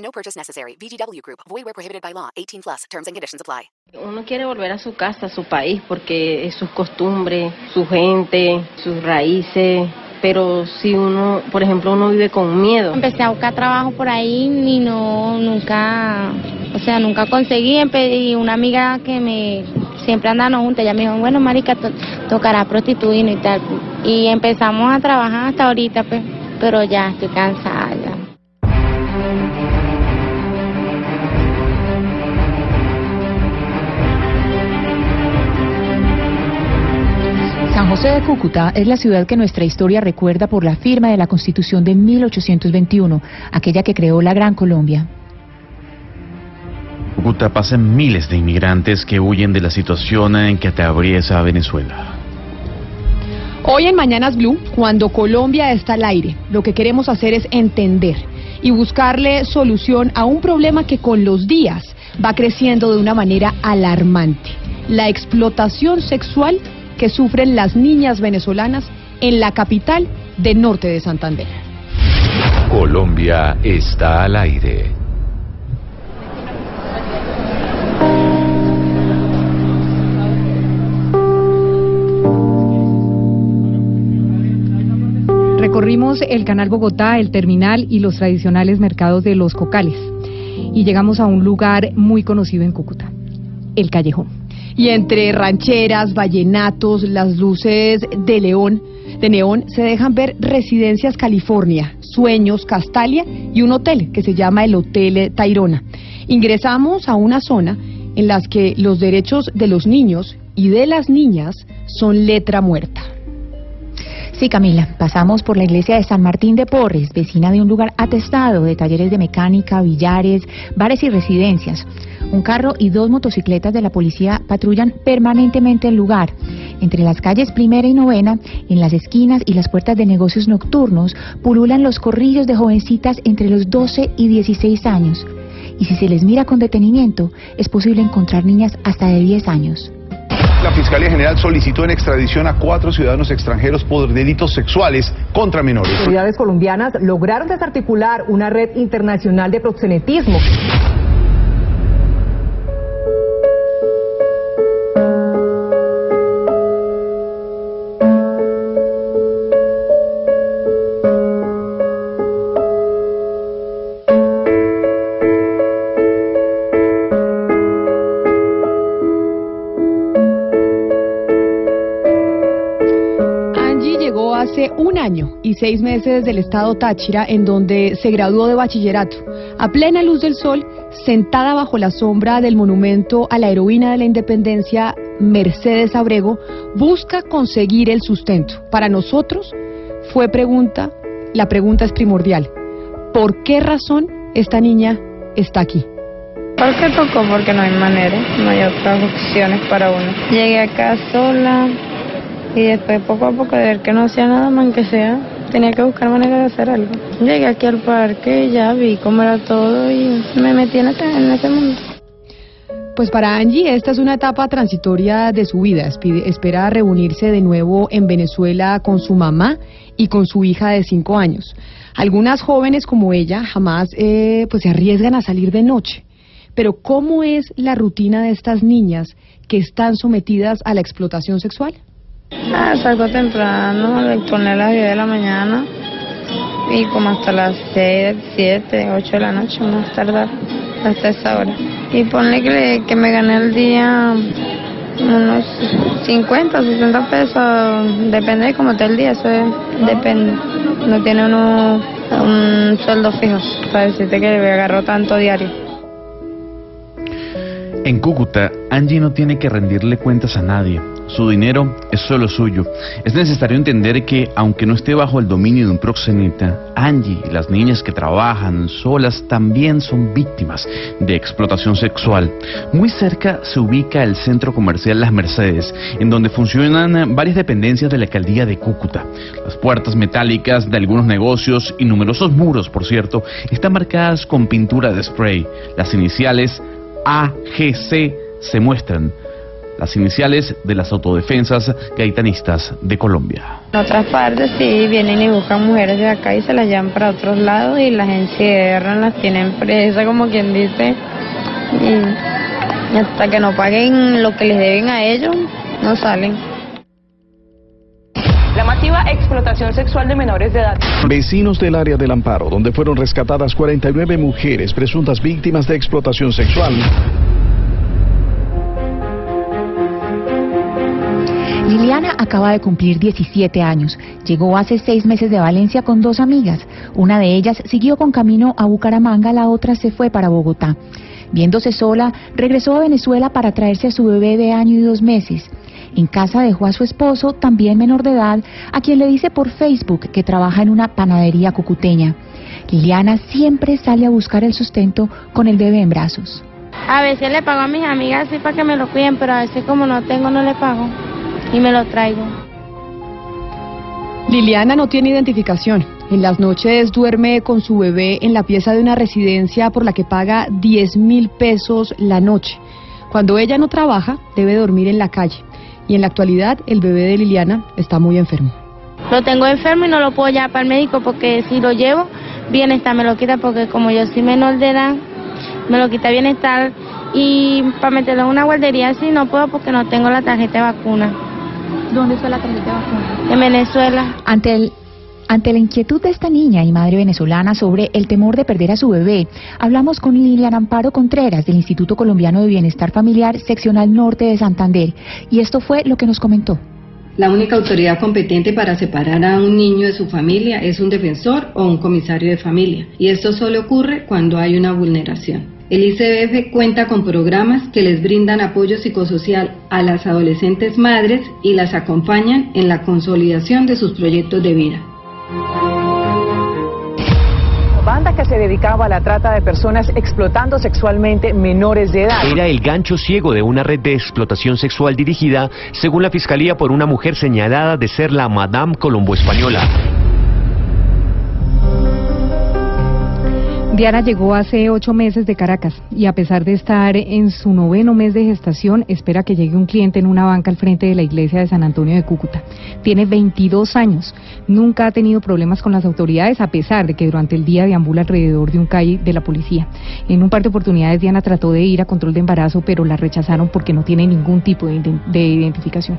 No purchase necessary. VGW Group. Void where prohibited by law. 18 plus. Terms and conditions apply. Uno quiere volver a su casa, a su país, porque es sus costumbres, su gente, sus raíces. Pero si uno, por ejemplo, uno vive con miedo. Empecé a buscar trabajo por ahí y no, nunca, o sea, nunca conseguí. Y una amiga que me siempre andando juntas, ella me dijo, bueno, marica, to tocará prostituir y tal. Y empezamos a trabajar hasta ahorita, pues, pero ya estoy cansada. José de Cúcuta es la ciudad que nuestra historia recuerda por la firma de la Constitución de 1821, aquella que creó la Gran Colombia. Cúcuta pasan miles de inmigrantes que huyen de la situación en que atraviesa Venezuela. Hoy en Mañanas Blue, cuando Colombia está al aire, lo que queremos hacer es entender y buscarle solución a un problema que con los días va creciendo de una manera alarmante, la explotación sexual que sufren las niñas venezolanas en la capital del norte de Santander. Colombia está al aire. Recorrimos el Canal Bogotá, el terminal y los tradicionales mercados de los cocales y llegamos a un lugar muy conocido en Cúcuta, el Callejón. Y entre rancheras, vallenatos, las luces de león, de neón, se dejan ver residencias California, Sueños, Castalia y un hotel que se llama el Hotel Tairona. Ingresamos a una zona en las que los derechos de los niños y de las niñas son letra muerta. Sí, Camila, pasamos por la iglesia de San Martín de Porres, vecina de un lugar atestado de talleres de mecánica, billares, bares y residencias. Un carro y dos motocicletas de la policía patrullan permanentemente el lugar. Entre las calles primera y novena, en las esquinas y las puertas de negocios nocturnos, pululan los corrillos de jovencitas entre los 12 y 16 años. Y si se les mira con detenimiento, es posible encontrar niñas hasta de 10 años. La Fiscalía General solicitó en extradición a cuatro ciudadanos extranjeros por delitos sexuales contra menores. Las autoridades colombianas lograron desarticular una red internacional de proxenetismo. 16 meses del estado Táchira, en donde se graduó de bachillerato. A plena luz del sol, sentada bajo la sombra del monumento a la heroína de la independencia, Mercedes Abrego, busca conseguir el sustento. Para nosotros fue pregunta, la pregunta es primordial. ¿Por qué razón esta niña está aquí? Porque tocó, porque no hay manera, no hay otras opciones para uno. Llegué acá sola y después poco a poco de ver que no sea nada más que sea, tenía que buscar manera de hacer algo. Llegué aquí al parque ya vi cómo era todo y me metí en este, en este mundo. Pues para Angie esta es una etapa transitoria de su vida. Espera reunirse de nuevo en Venezuela con su mamá y con su hija de cinco años. Algunas jóvenes como ella jamás eh, pues se arriesgan a salir de noche. Pero ¿cómo es la rutina de estas niñas que están sometidas a la explotación sexual? Ah, salgo temprano, le poner a las 10 de la mañana y como hasta las 6, 7, 8 de la noche, más tardar, hasta esa hora. Y ponle que, me gané el día unos 50, 60 pesos, depende de cómo esté el día, eso es, depende. No tiene uno un sueldo fijo para decirte que le agarro tanto diario. En Cúcuta, Angie no tiene que rendirle cuentas a nadie. Su dinero es solo suyo. Es necesario entender que, aunque no esté bajo el dominio de un proxeneta, Angie y las niñas que trabajan solas también son víctimas de explotación sexual. Muy cerca se ubica el centro comercial Las Mercedes, en donde funcionan varias dependencias de la alcaldía de Cúcuta. Las puertas metálicas de algunos negocios y numerosos muros, por cierto, están marcadas con pintura de spray. Las iniciales AGC se muestran las iniciales de las autodefensas gaitanistas de Colombia. En otras partes sí vienen y buscan mujeres de acá y se las llevan para otros lados y las encierran, las tienen presas como quien dice y hasta que no paguen lo que les deben a ellos no salen. La masiva explotación sexual de menores de edad. Vecinos del área del Amparo, donde fueron rescatadas 49 mujeres presuntas víctimas de explotación sexual, Liliana acaba de cumplir 17 años. Llegó hace seis meses de Valencia con dos amigas. Una de ellas siguió con camino a Bucaramanga, la otra se fue para Bogotá. Viéndose sola, regresó a Venezuela para traerse a su bebé de año y dos meses. En casa dejó a su esposo, también menor de edad, a quien le dice por Facebook que trabaja en una panadería cucuteña. Liliana siempre sale a buscar el sustento con el bebé en brazos. A veces le pago a mis amigas así para que me lo cuiden, pero a veces como no tengo no le pago y me lo traigo. Liliana no tiene identificación. En las noches duerme con su bebé en la pieza de una residencia por la que paga 10 mil pesos la noche. Cuando ella no trabaja, debe dormir en la calle. Y en la actualidad, el bebé de Liliana está muy enfermo. Lo tengo enfermo y no lo puedo llevar para el médico porque si lo llevo, bienestar me lo quita porque como yo soy menor de edad, me lo quita bienestar y para meterlo en una guardería sí no puedo porque no tengo la tarjeta de vacuna. ¿Dónde está la tarjeta de vacuna? En Venezuela. Ante el ante la inquietud de esta niña y madre venezolana sobre el temor de perder a su bebé, hablamos con Lilian Amparo Contreras del Instituto Colombiano de Bienestar Familiar, seccional norte de Santander, y esto fue lo que nos comentó. La única autoridad competente para separar a un niño de su familia es un defensor o un comisario de familia, y esto solo ocurre cuando hay una vulneración. El ICBF cuenta con programas que les brindan apoyo psicosocial a las adolescentes madres y las acompañan en la consolidación de sus proyectos de vida. Banda que se dedicaba a la trata de personas explotando sexualmente menores de edad. Era el gancho ciego de una red de explotación sexual dirigida, según la Fiscalía, por una mujer señalada de ser la Madame Colombo Española. Diana llegó hace ocho meses de Caracas y a pesar de estar en su noveno mes de gestación, espera que llegue un cliente en una banca al frente de la iglesia de San Antonio de Cúcuta. Tiene 22 años, nunca ha tenido problemas con las autoridades a pesar de que durante el día deambula alrededor de un calle de la policía. En un par de oportunidades Diana trató de ir a control de embarazo, pero la rechazaron porque no tiene ningún tipo de, de identificación.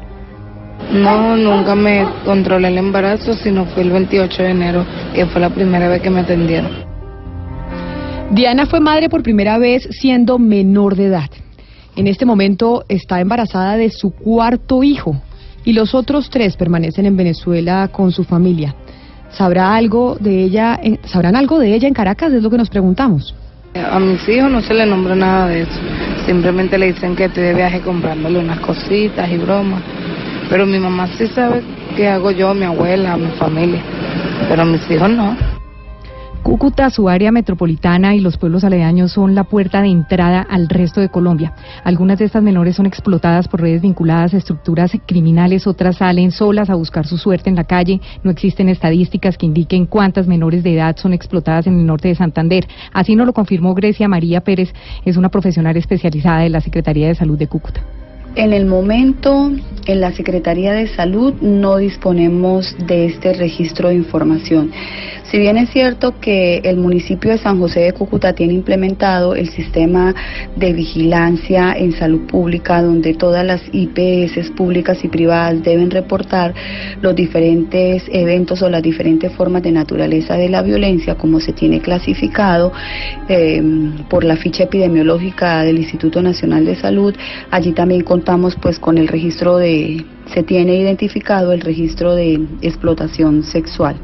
No, nunca me controlé el embarazo, sino fue el 28 de enero, que fue la primera vez que me atendieron. Diana fue madre por primera vez siendo menor de edad. En este momento está embarazada de su cuarto hijo y los otros tres permanecen en Venezuela con su familia. ¿Sabrá algo de ella, ¿Sabrán algo de ella en Caracas? Es lo que nos preguntamos. A mis hijos no se le nombra nada de eso. Simplemente le dicen que estoy de viaje comprándole unas cositas y bromas. Pero mi mamá sí sabe qué hago yo, mi abuela, mi familia. Pero mis hijos no. Cúcuta, su área metropolitana y los pueblos aledaños son la puerta de entrada al resto de Colombia. Algunas de estas menores son explotadas por redes vinculadas a estructuras criminales, otras salen solas a buscar su suerte en la calle. No existen estadísticas que indiquen cuántas menores de edad son explotadas en el norte de Santander. Así nos lo confirmó Grecia María Pérez, es una profesional especializada de la Secretaría de Salud de Cúcuta. En el momento, en la Secretaría de Salud no disponemos de este registro de información. Si bien es cierto que el municipio de San José de Cúcuta tiene implementado el sistema de vigilancia en salud pública, donde todas las IPS públicas y privadas deben reportar los diferentes eventos o las diferentes formas de naturaleza de la violencia, como se tiene clasificado eh, por la ficha epidemiológica del Instituto Nacional de Salud, allí también contamos pues con el registro de se tiene identificado el registro de explotación sexual.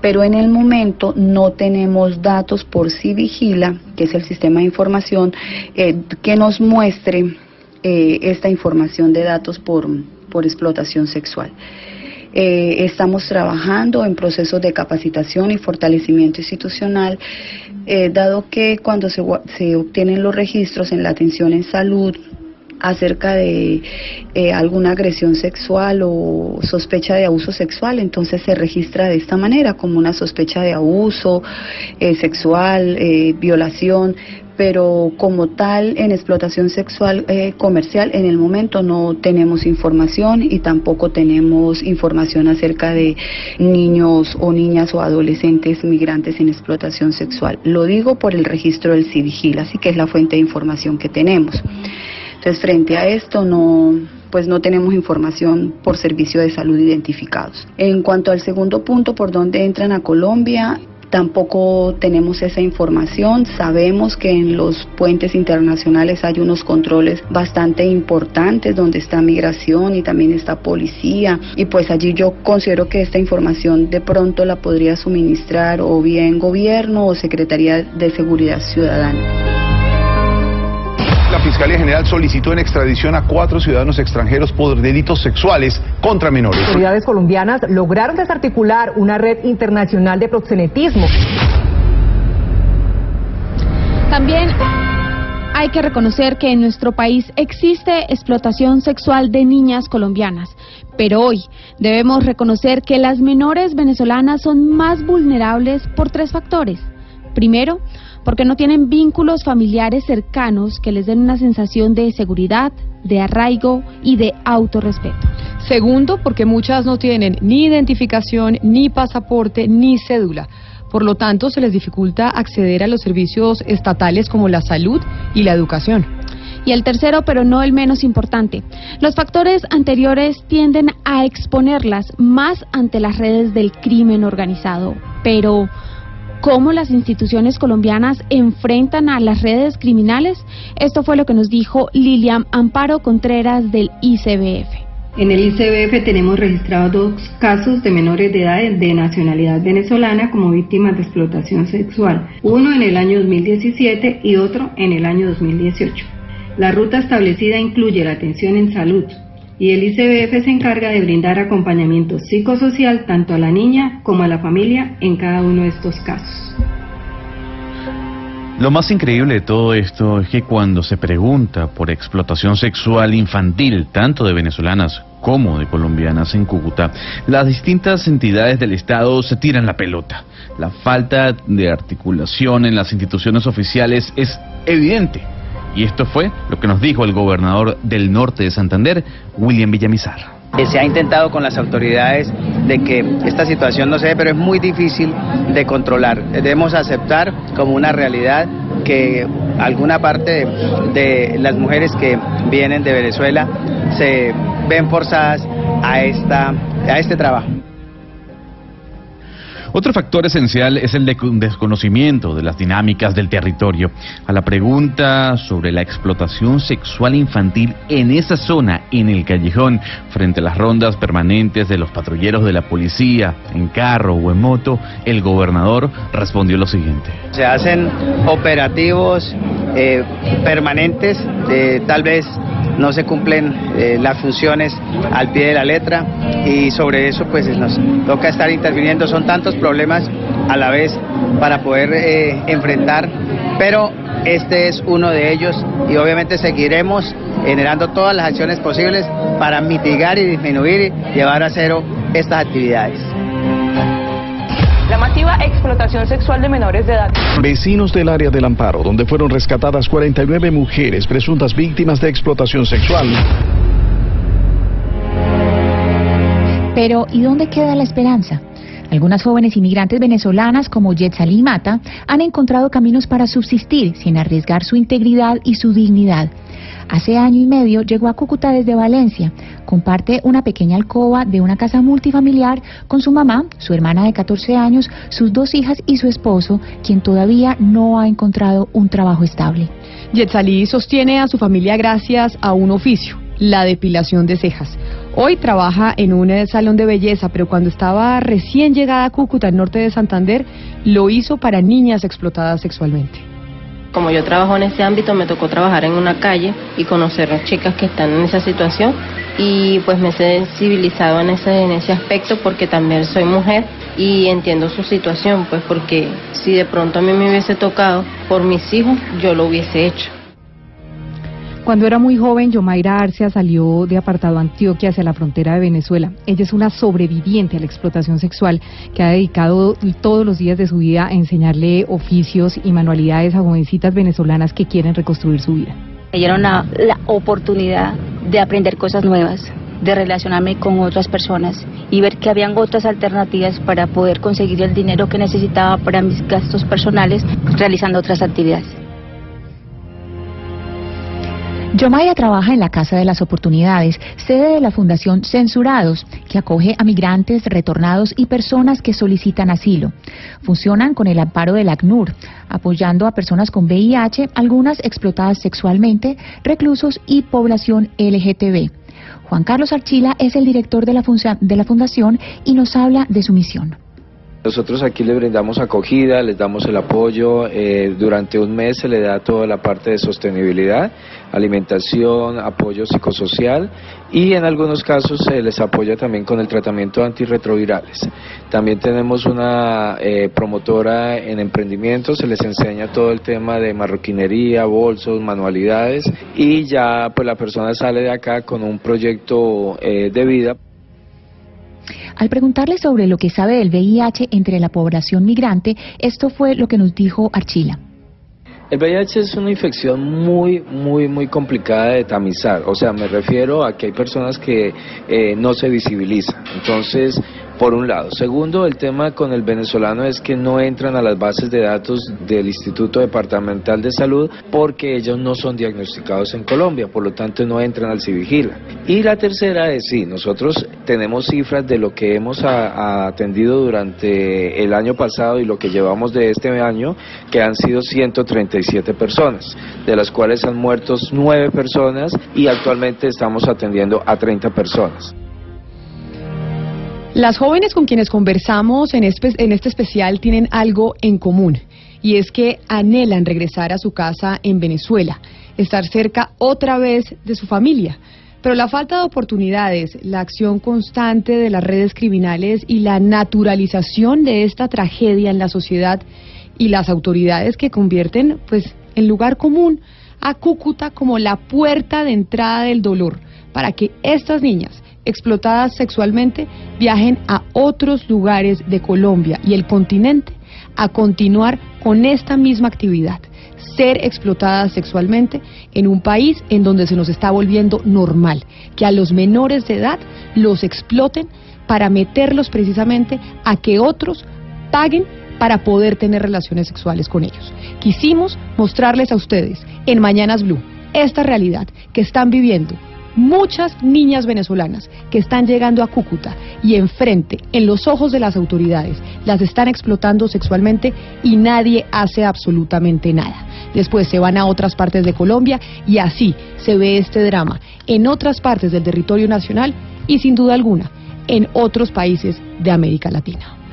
Pero en el momento no tenemos datos por si vigila, que es el sistema de información, eh, que nos muestre eh, esta información de datos por, por explotación sexual. Eh, estamos trabajando en procesos de capacitación y fortalecimiento institucional, dado que cuando se, se obtienen los registros en la atención en salud, acerca de eh, alguna agresión sexual o sospecha de abuso sexual, entonces se registra de esta manera, como una sospecha de abuso eh, sexual, eh, violación, pero como tal en explotación sexual comercial en el momento no tenemos información y tampoco tenemos información acerca de niños o niñas o adolescentes migrantes en explotación sexual. Lo digo por el registro del CIVIGIL, así que es la fuente de información que tenemos. Entonces, frente a esto no pues no tenemos información por servicio de salud identificados. En cuanto al segundo punto, por dónde entran a Colombia, tampoco tenemos esa información. Sabemos que en los puentes internacionales hay unos controles bastante importantes donde está migración y también está policía y pues allí yo considero que esta información de pronto la podría suministrar o bien gobierno o Secretaría de Seguridad Ciudadana. La Fiscalía General solicitó en extradición a cuatro ciudadanos extranjeros por delitos sexuales contra menores. Las autoridades colombianas lograron desarticular una red internacional de proxenetismo. También hay que reconocer que en nuestro país existe explotación sexual de niñas colombianas, pero hoy debemos reconocer que las menores venezolanas son más vulnerables por tres factores. Primero, porque no tienen vínculos familiares cercanos que les den una sensación de seguridad, de arraigo y de autorrespeto. Segundo, porque muchas no tienen ni identificación, ni pasaporte, ni cédula. Por lo tanto, se les dificulta acceder a los servicios estatales como la salud y la educación. Y el tercero, pero no el menos importante, los factores anteriores tienden a exponerlas más ante las redes del crimen organizado. Pero, cómo las instituciones colombianas enfrentan a las redes criminales. Esto fue lo que nos dijo Lilian Amparo Contreras del ICBF. En el ICBF tenemos registrados dos casos de menores de edad de nacionalidad venezolana como víctimas de explotación sexual, uno en el año 2017 y otro en el año 2018. La ruta establecida incluye la atención en salud, y el ICBF se encarga de brindar acompañamiento psicosocial tanto a la niña como a la familia en cada uno de estos casos. Lo más increíble de todo esto es que cuando se pregunta por explotación sexual infantil, tanto de venezolanas como de colombianas en Cúcuta, las distintas entidades del Estado se tiran la pelota. La falta de articulación en las instituciones oficiales es evidente. Y esto fue lo que nos dijo el gobernador del norte de Santander, William Villamizar. Se ha intentado con las autoridades de que esta situación no se dé, pero es muy difícil de controlar. Debemos aceptar como una realidad que alguna parte de, las mujeres que vienen de Venezuela se ven forzadas a, esta, a este trabajo. Otro factor esencial es el desconocimiento de las dinámicas del territorio. A la pregunta sobre la explotación sexual infantil en esa zona, en el callejón, frente a las rondas permanentes de los patrulleros de la policía, en carro o en moto, el gobernador respondió lo siguiente. Se hacen operativos eh, permanentes, de tal vez no se cumplen eh, las funciones al pie de la letra y sobre eso pues nos toca estar interviniendo. Son tantos problemas a la vez para poder eh, enfrentar, pero este es uno de ellos y obviamente seguiremos generando todas las acciones posibles para mitigar y disminuir y llevar a cero estas actividades. La masiva explotación sexual de menores de edad. Vecinos del área del Amparo, donde fueron rescatadas 49 mujeres presuntas víctimas de explotación sexual. Pero, ¿y dónde queda la esperanza? Algunas jóvenes inmigrantes venezolanas como Yetzalí Mata han encontrado caminos para subsistir sin arriesgar su integridad y su dignidad. Hace año y medio llegó a Cúcuta desde Valencia. Comparte una pequeña alcoba de una casa multifamiliar con su mamá, su hermana de 14 años, sus dos hijas y su esposo, quien todavía no ha encontrado un trabajo estable. Yetzalí sostiene a su familia gracias a un oficio, la depilación de cejas. Hoy trabaja en un eh, salón de belleza, pero cuando estaba recién llegada a Cúcuta, al norte de Santander, lo hizo para niñas explotadas sexualmente. Como yo trabajo en ese ámbito, me tocó trabajar en una calle y conocer a chicas que están en esa situación y pues me he sensibilizado en ese, en ese aspecto porque también soy mujer y entiendo su situación, pues porque si de pronto a mí me hubiese tocado por mis hijos, yo lo hubiese hecho. Cuando era muy joven, Yomaira Arcia salió de Apartado Antioquia hacia la frontera de Venezuela. Ella es una sobreviviente a la explotación sexual que ha dedicado todos los días de su vida a enseñarle oficios y manualidades a jovencitas venezolanas que quieren reconstruir su vida. Era una, la oportunidad de aprender cosas nuevas, de relacionarme con otras personas y ver que habían otras alternativas para poder conseguir el dinero que necesitaba para mis gastos personales realizando otras actividades. Yomaya trabaja en la Casa de las Oportunidades, sede de la Fundación Censurados, que acoge a migrantes, retornados y personas que solicitan asilo. Funcionan con el amparo del ACNUR, apoyando a personas con VIH, algunas explotadas sexualmente, reclusos y población LGTB. Juan Carlos Archila es el director de la, de la Fundación y nos habla de su misión. Nosotros aquí le brindamos acogida, les damos el apoyo, eh, durante un mes se le da toda la parte de sostenibilidad, alimentación, apoyo psicosocial y en algunos casos se les apoya también con el tratamiento antirretrovirales. También tenemos una eh, promotora en emprendimiento, se les enseña todo el tema de marroquinería, bolsos, manualidades y ya pues la persona sale de acá con un proyecto eh, de vida. Al preguntarle sobre lo que sabe del VIH entre la población migrante, esto fue lo que nos dijo Archila. El VIH es una infección muy, muy, muy complicada de tamizar. O sea, me refiero a que hay personas que eh, no se visibilizan. Entonces, por un lado. Segundo, el tema con el venezolano es que no entran a las bases de datos del Instituto Departamental de Salud porque ellos no son diagnosticados en Colombia, por lo tanto no entran al Civigila. Y la tercera es, sí, nosotros tenemos cifras de lo que hemos atendido durante el año pasado y lo que llevamos de este año, que han sido 137 personas, de las cuales han muerto 9 personas y actualmente estamos atendiendo a 30 personas. Las jóvenes con quienes conversamos en este, en este especial tienen algo en común y es que anhelan regresar a su casa en Venezuela, estar cerca otra vez de su familia. Pero la falta de oportunidades, la acción constante de las redes criminales y la naturalización de esta tragedia en la sociedad y las autoridades que convierten pues en lugar común a Cúcuta como la puerta de entrada del dolor para que estas niñas explotadas sexualmente viajen a otros lugares de Colombia y el continente a continuar con esta misma actividad, ser explotadas sexualmente en un país en donde se nos está volviendo normal que a los menores de edad los exploten para meterlos precisamente a que otros paguen para poder tener relaciones sexuales con ellos. Quisimos mostrarles a ustedes en Mañanas Blue esta realidad que están viviendo muchas niñas venezolanas que están llegando a Cúcuta y enfrente, en los ojos de las autoridades, las están explotando sexualmente y nadie hace absolutamente nada. Después se van a otras partes de Colombia y así se ve este drama en otras partes del territorio nacional y sin duda alguna en otros países de América Latina.